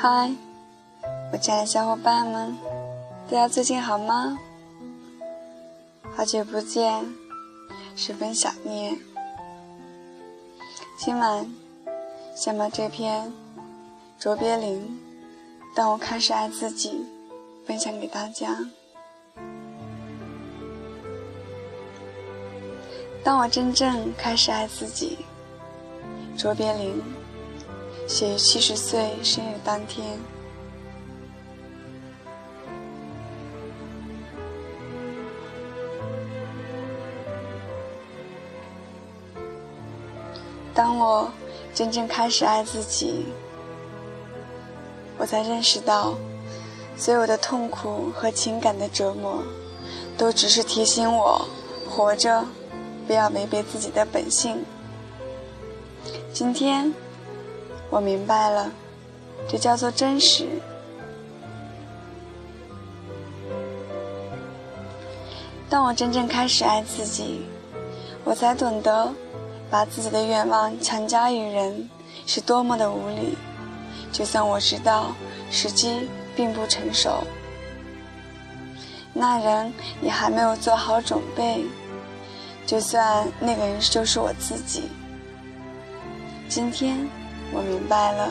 嗨，我亲爱的小伙伴们，大家最近好吗？好久不见，十分想念。今晚先把这篇卓别林《当我开始爱自己》分享给大家。当我真正开始爱自己，卓别林。写于七十岁生日当天。当我真正开始爱自己，我才认识到，所有的痛苦和情感的折磨，都只是提醒我活着，不要违背自己的本性。今天。我明白了，这叫做真实。当我真正开始爱自己，我才懂得，把自己的愿望强加于人是多么的无理。就算我知道时机并不成熟，那人也还没有做好准备，就算那个人就是我自己，今天。我明白了，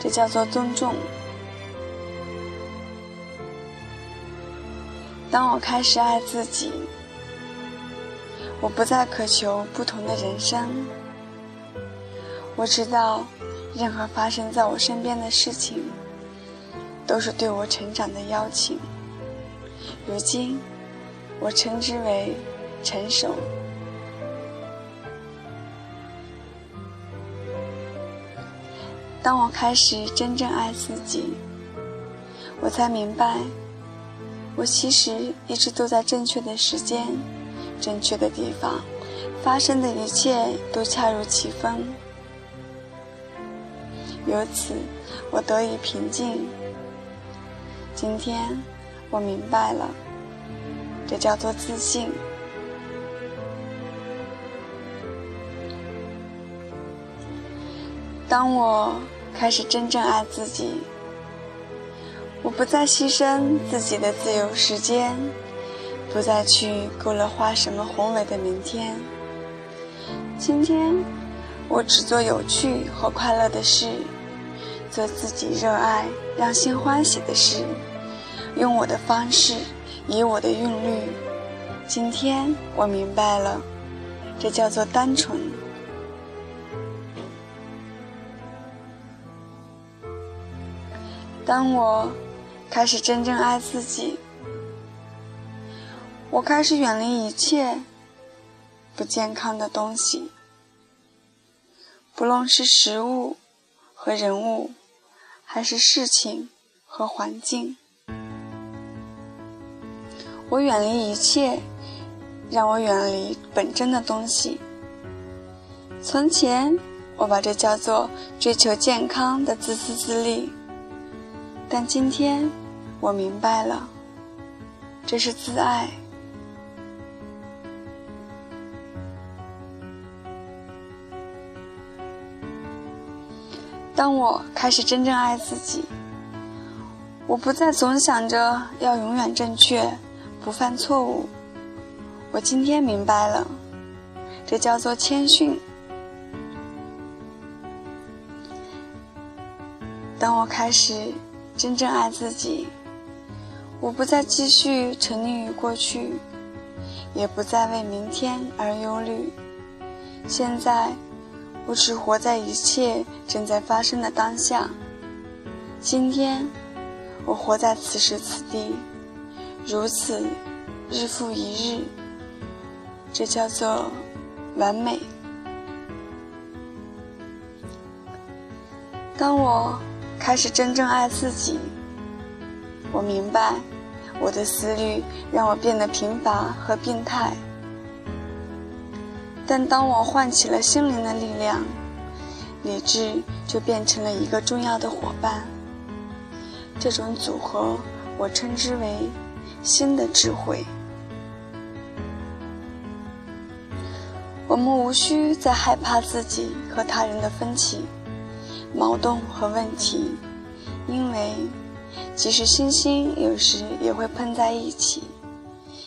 这叫做尊重。当我开始爱自己，我不再渴求不同的人生。我知道，任何发生在我身边的事情，都是对我成长的邀请。如今，我称之为成熟。当我开始真正爱自己，我才明白，我其实一直都在正确的时间、正确的地方，发生的一切都恰如其分。由此，我得以平静。今天，我明白了，这叫做自信。当我开始真正爱自己，我不再牺牲自己的自由时间，不再去勾勒画什么宏伟的明天。今天，我只做有趣和快乐的事，做自己热爱、让心欢喜的事，用我的方式，以我的韵律。今天，我明白了，这叫做单纯。当我开始真正爱自己，我开始远离一切不健康的东西，不论是食物和人物，还是事情和环境。我远离一切让我远离本真的东西。从前，我把这叫做追求健康的自私自利。但今天，我明白了，这是自爱。当我开始真正爱自己，我不再总想着要永远正确，不犯错误。我今天明白了，这叫做谦逊。当我开始。真正爱自己，我不再继续沉溺于过去，也不再为明天而忧虑。现在，我只活在一切正在发生的当下。今天，我活在此时此地，如此，日复一日。这叫做完美。当我。开始真正爱自己，我明白，我的思虑让我变得贫乏和病态。但当我唤起了心灵的力量，理智就变成了一个重要的伙伴。这种组合，我称之为新的智慧。我们无需再害怕自己和他人的分歧。矛盾和问题，因为即使星星有时也会碰在一起，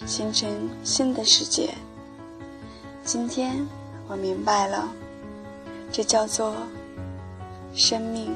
形成新的世界。今天我明白了，这叫做生命。